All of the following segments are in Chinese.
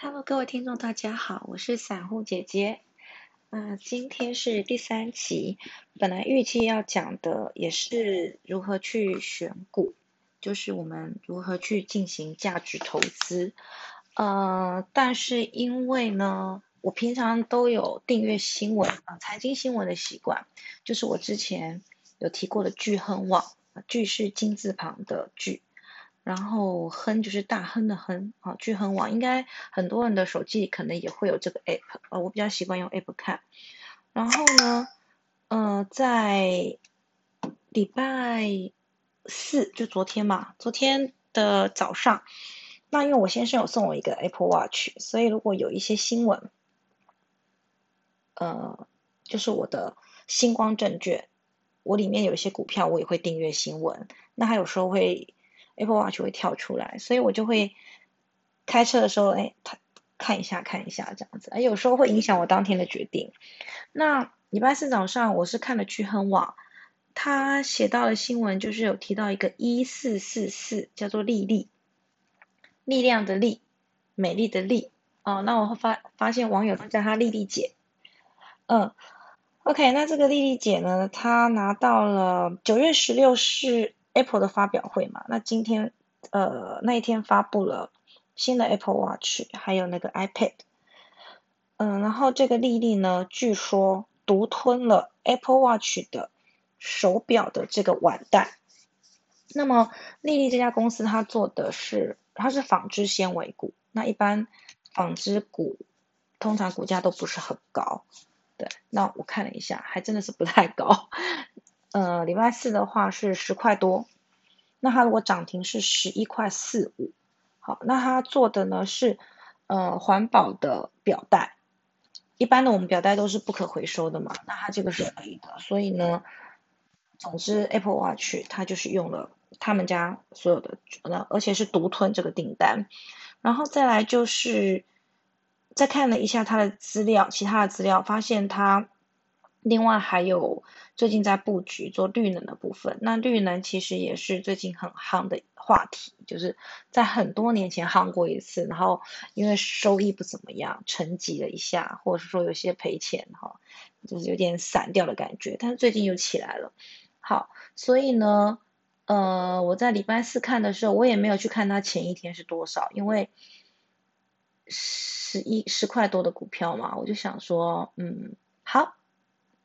Hello，各位听众，大家好，我是散户姐姐。那今天是第三期，本来预计要讲的也是如何去选股，就是我们如何去进行价值投资。呃，但是因为呢，我平常都有订阅新闻啊，财经新闻的习惯，就是我之前有提过的巨亨网，巨是金字旁的巨。然后哼就是大亨的亨，啊，聚亨网应该很多人的手机可能也会有这个 app，呃，我比较习惯用 app 看。然后呢，呃，在礼拜四就昨天嘛，昨天的早上，那因为我先生有送我一个 Apple Watch，所以如果有一些新闻，呃，就是我的星光证券，我里面有一些股票，我也会订阅新闻，那他有时候会。Apple Watch 会跳出来，所以我就会开车的时候，哎，看看一下，看一下这样子。哎，有时候会影响我当天的决定。那礼拜四早上，我是看了聚亨网，他写到的新闻就是有提到一个一四四四，叫做丽丽，力量的力，美丽的丽。哦，那我发发现网友都叫她丽丽姐。嗯，OK，那这个丽丽姐呢，她拿到了九月十六是。Apple 的发表会嘛，那今天呃那一天发布了新的 Apple Watch，还有那个 iPad，嗯，然后这个丽丽呢，据说独吞了 Apple Watch 的手表的这个腕带。那么丽丽这家公司它做的是它是纺织纤维股，那一般纺织股通常股价都不是很高，对，那我看了一下，还真的是不太高。呃，礼拜四的话是十块多，那它如果涨停是十一块四五，好，那它做的呢是呃环保的表带，一般的我们表带都是不可回收的嘛，那它这个是可以的，所以呢，总之 Apple Watch 它就是用了他们家所有的，那而且是独吞这个订单，然后再来就是再看了一下它的资料，其他的资料发现它。另外还有最近在布局做绿能的部分，那绿能其实也是最近很夯的话题，就是在很多年前夯过一次，然后因为收益不怎么样，沉寂了一下，或者是说有些赔钱哈，就是有点散掉的感觉，但是最近又起来了。好，所以呢，呃，我在礼拜四看的时候，我也没有去看它前一天是多少，因为十一十块多的股票嘛，我就想说，嗯，好。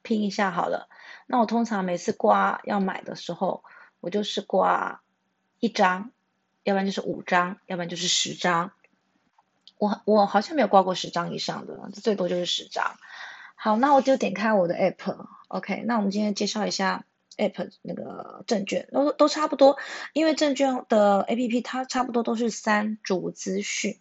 拼一下好了，那我通常每次挂要买的时候，我就是挂一张，要不然就是五张，要不然就是十张。我我好像没有挂过十张以上的，最多就是十张。好，那我就点开我的 app，OK。那我们今天介绍一下 app 那个证券，都都差不多，因为证券的 app 它差不多都是三主资讯。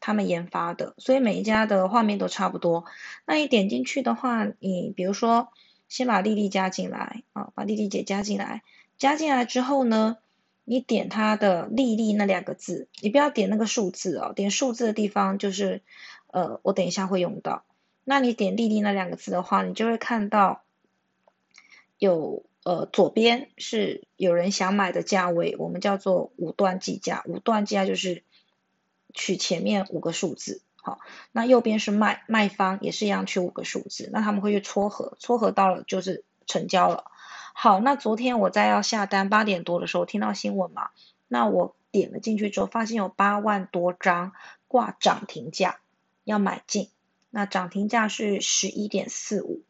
他们研发的，所以每一家的画面都差不多。那你点进去的话，你比如说先把丽丽加进来啊，把丽丽姐加进来，加进来之后呢，你点她的丽丽那两个字，你不要点那个数字哦，点数字的地方就是呃，我等一下会用到。那你点丽丽那两个字的话，你就会看到有呃左边是有人想买的价位，我们叫做五段计价，五段计价就是。取前面五个数字，好，那右边是卖卖方，也是一样取五个数字，那他们会去撮合，撮合到了就是成交了。好，那昨天我在要下单八点多的时候听到新闻嘛，那我点了进去之后，发现有八万多张挂涨停价要买进，那涨停价是十一点四五，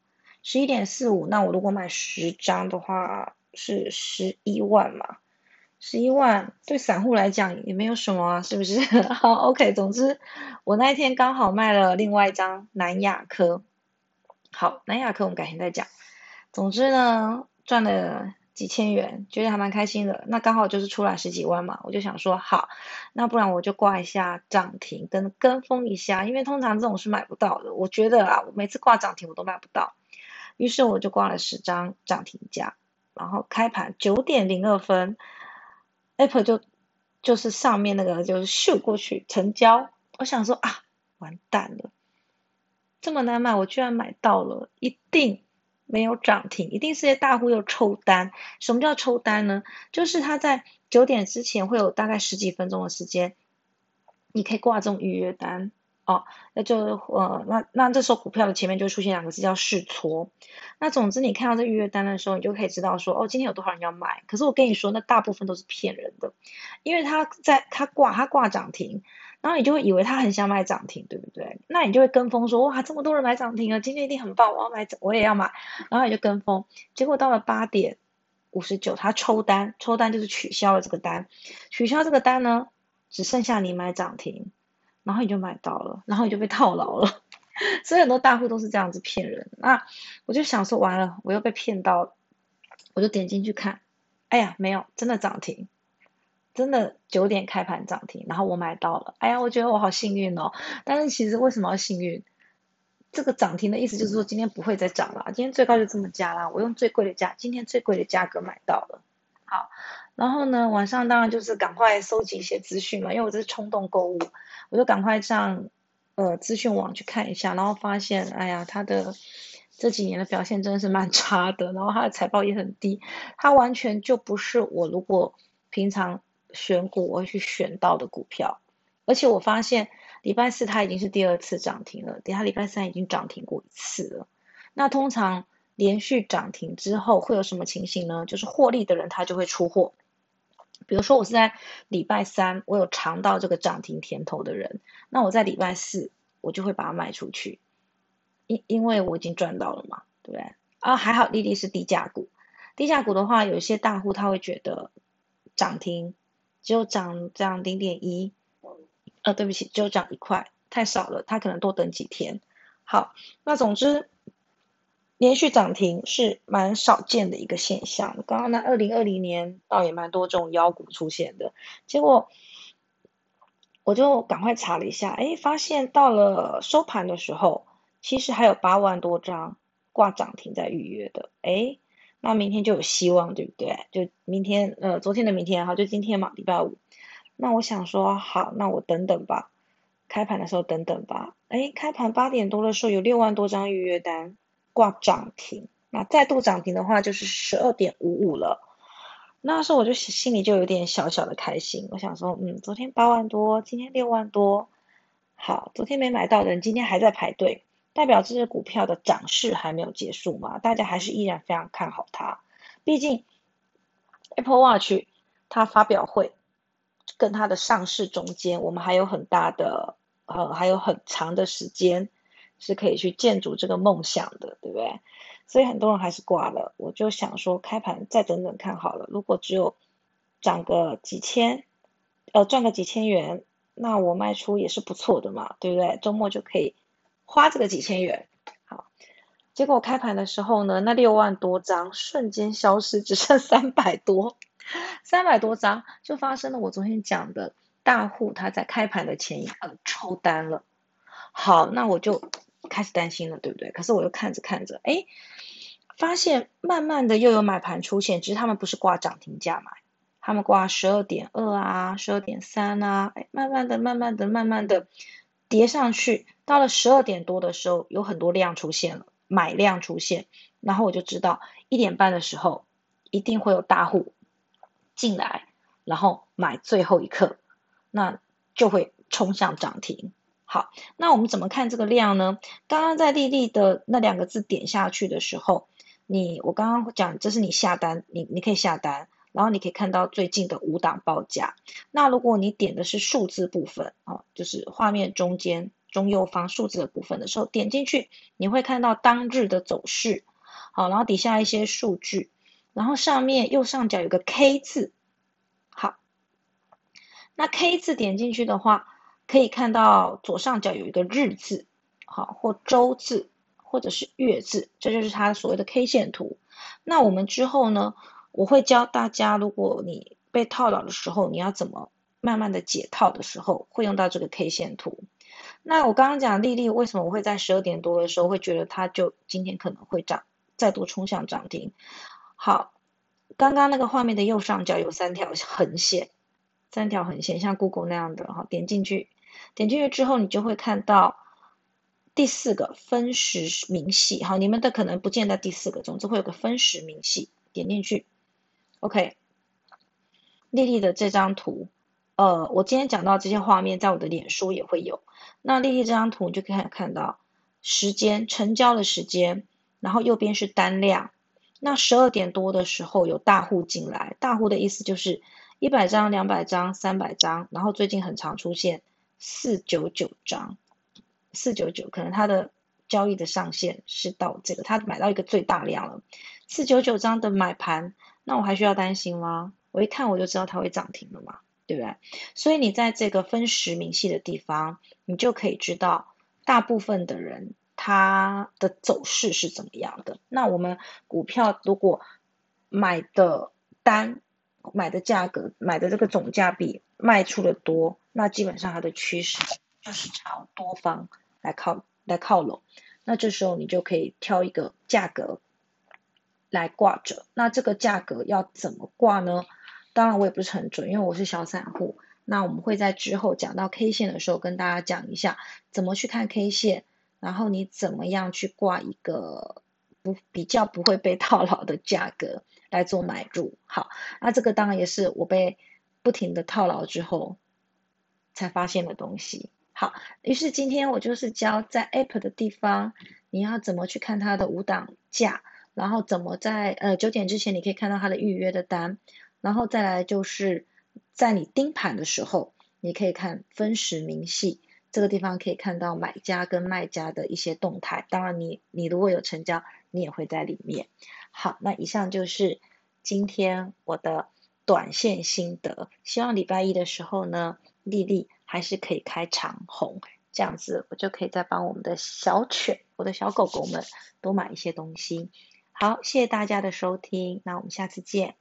十一点四五，那我如果买十张的话是十一万嘛。十一万对散户来讲也没有什么啊，是不是？好，OK。总之，我那一天刚好卖了另外一张南亚科。好，南亚科我们改天再讲。总之呢，赚了几千元，觉得还蛮开心的。那刚好就是出来十几万嘛，我就想说，好，那不然我就挂一下涨停，跟跟风一下，因为通常这种是买不到的。我觉得啊，我每次挂涨停我都买不到，于是我就挂了十张涨停价，然后开盘九点零二分。Apple 就就是上面那个就是秀过去成交，我想说啊，完蛋了，这么难买，我居然买到了，一定没有涨停，一定是些大户又抽单。什么叫抽单呢？就是他在九点之前会有大概十几分钟的时间，你可以挂这种预约单，哦，那就呃，那那这时候股票的前面就出现两个字叫试错。那总之你看到这预约单的时候，你就可以知道说，哦，今天有多少人要买。可是我跟你说，那大部分都是骗人的，因为他在他挂他挂涨停，然后你就会以为他很想买涨停，对不对？那你就会跟风说，哇，这么多人买涨停啊，今天一定很棒，我要买，我也要买。然后你就跟风，结果到了八点五十九，他抽单，抽单就是取消了这个单，取消这个单呢，只剩下你买涨停。然后你就买到了，然后你就被套牢了，所以很多大户都是这样子骗人。那我就想说，完了，我又被骗到，我就点进去看，哎呀，没有，真的涨停，真的九点开盘涨停，然后我买到了，哎呀，我觉得我好幸运哦。但是其实为什么要幸运？这个涨停的意思就是说今天不会再涨了，今天最高就这么加啦，我用最贵的价，今天最贵的价格买到了。好，然后呢，晚上当然就是赶快收集一些资讯嘛，因为我这是冲动购物。我就赶快上呃资讯网去看一下，然后发现，哎呀，它的这几年的表现真的是蛮差的，然后它的财报也很低，它完全就不是我如果平常选股我会去选到的股票，而且我发现礼拜四它已经是第二次涨停了，等下礼拜三已经涨停过一次了。那通常连续涨停之后会有什么情形呢？就是获利的人他就会出货。比如说，我是在礼拜三，我有尝到这个涨停甜头的人，那我在礼拜四，我就会把它卖出去，因因为我已经赚到了嘛，对不对？啊，还好，丽丽是低价股，低价股的话，有些大户他会觉得涨停只有涨涨零点一，呃，对不起，只有涨一块，太少了，他可能多等几天。好，那总之。连续涨停是蛮少见的一个现象。刚刚那二零二零年倒也蛮多这种妖股出现的，结果我就赶快查了一下，哎，发现到了收盘的时候，其实还有八万多张挂涨停在预约的，哎，那明天就有希望，对不对？就明天，呃，昨天的明天哈，就今天嘛，礼拜五。那我想说，好，那我等等吧，开盘的时候等等吧。哎，开盘八点多的时候有六万多张预约单。挂涨停，那再度涨停的话就是十二点五五了。那时候我就心里就有点小小的开心，我想说，嗯，昨天八万多，今天六万多，好，昨天没买到的人今天还在排队，代表这只股票的涨势还没有结束嘛？大家还是依然非常看好它。毕竟 Apple Watch 它发表会跟它的上市中间，我们还有很大的呃，还有很长的时间。是可以去建筑这个梦想的，对不对？所以很多人还是挂了。我就想说，开盘再等等看好了。如果只有涨个几千，呃，赚个几千元，那我卖出也是不错的嘛，对不对？周末就可以花这个几千元。好，结果开盘的时候呢，那六万多张瞬间消失，只剩三百多，三百多张就发生了我昨天讲的大户他在开盘的前一刻抽单了。好，那我就。开始担心了，对不对？可是我又看着看着，哎，发现慢慢的又有买盘出现，只是他们不是挂涨停价买，他们挂十二点二啊，十二点三啊，哎，慢慢的、慢慢的、慢慢的叠上去，到了十二点多的时候，有很多量出现了，买量出现，然后我就知道一点半的时候一定会有大户进来，然后买最后一刻，那就会冲向涨停。好，那我们怎么看这个量呢？刚刚在丽丽的那两个字点下去的时候，你我刚刚讲这是你下单，你你可以下单，然后你可以看到最近的五档报价。那如果你点的是数字部分啊，就是画面中间中右方数字的部分的时候，点进去你会看到当日的走势，好，然后底下一些数据，然后上面右上角有个 K 字，好，那 K 字点进去的话。可以看到左上角有一个日字，好或周字或者是月字，这就是它所谓的 K 线图。那我们之后呢，我会教大家，如果你被套牢的时候，你要怎么慢慢的解套的时候，会用到这个 K 线图。那我刚刚讲丽丽为什么我会在十二点多的时候会觉得它就今天可能会涨，再度冲向涨停。好，刚刚那个画面的右上角有三条横线，三条横线像 Google 那样的哈，点进去。点进去之后，你就会看到第四个分时明细。好，你们的可能不见在第四个，总之会有个分时明细。点进去，OK。丽丽的这张图，呃，我今天讲到这些画面，在我的脸书也会有。那丽丽这张图，你就可以看到时间成交的时间，然后右边是单量。那十二点多的时候有大户进来，大户的意思就是一百张、两百张、三百张，然后最近很常出现四九九张，四九九可能他的交易的上限是到这个，他买到一个最大量了，四九九张的买盘，那我还需要担心吗？我一看我就知道它会涨停了嘛。对不对？所以你在这个分时明细的地方，你就可以知道大部分的人他的走势是怎么样的。那我们股票如果买的单、买的价格、买的这个总价比卖出的多，那基本上它的趋势就是朝多方来靠来靠拢。那这时候你就可以挑一个价格来挂着。那这个价格要怎么挂呢？当然我也不是很准，因为我是小散户。那我们会在之后讲到 K 线的时候，跟大家讲一下怎么去看 K 线，然后你怎么样去挂一个不比较不会被套牢的价格来做买入。好，那这个当然也是我被不停的套牢之后才发现的东西。好，于是今天我就是教在 App 的地方，你要怎么去看它的五档价，然后怎么在呃九点之前你可以看到它的预约的单。然后再来就是在你盯盘的时候，你可以看分时明细，这个地方可以看到买家跟卖家的一些动态。当然，你你如果有成交，你也会在里面。好，那以上就是今天我的短线心得。希望礼拜一的时候呢，丽丽还是可以开长红，这样子我就可以再帮我们的小犬、我的小狗狗们多买一些东西。好，谢谢大家的收听，那我们下次见。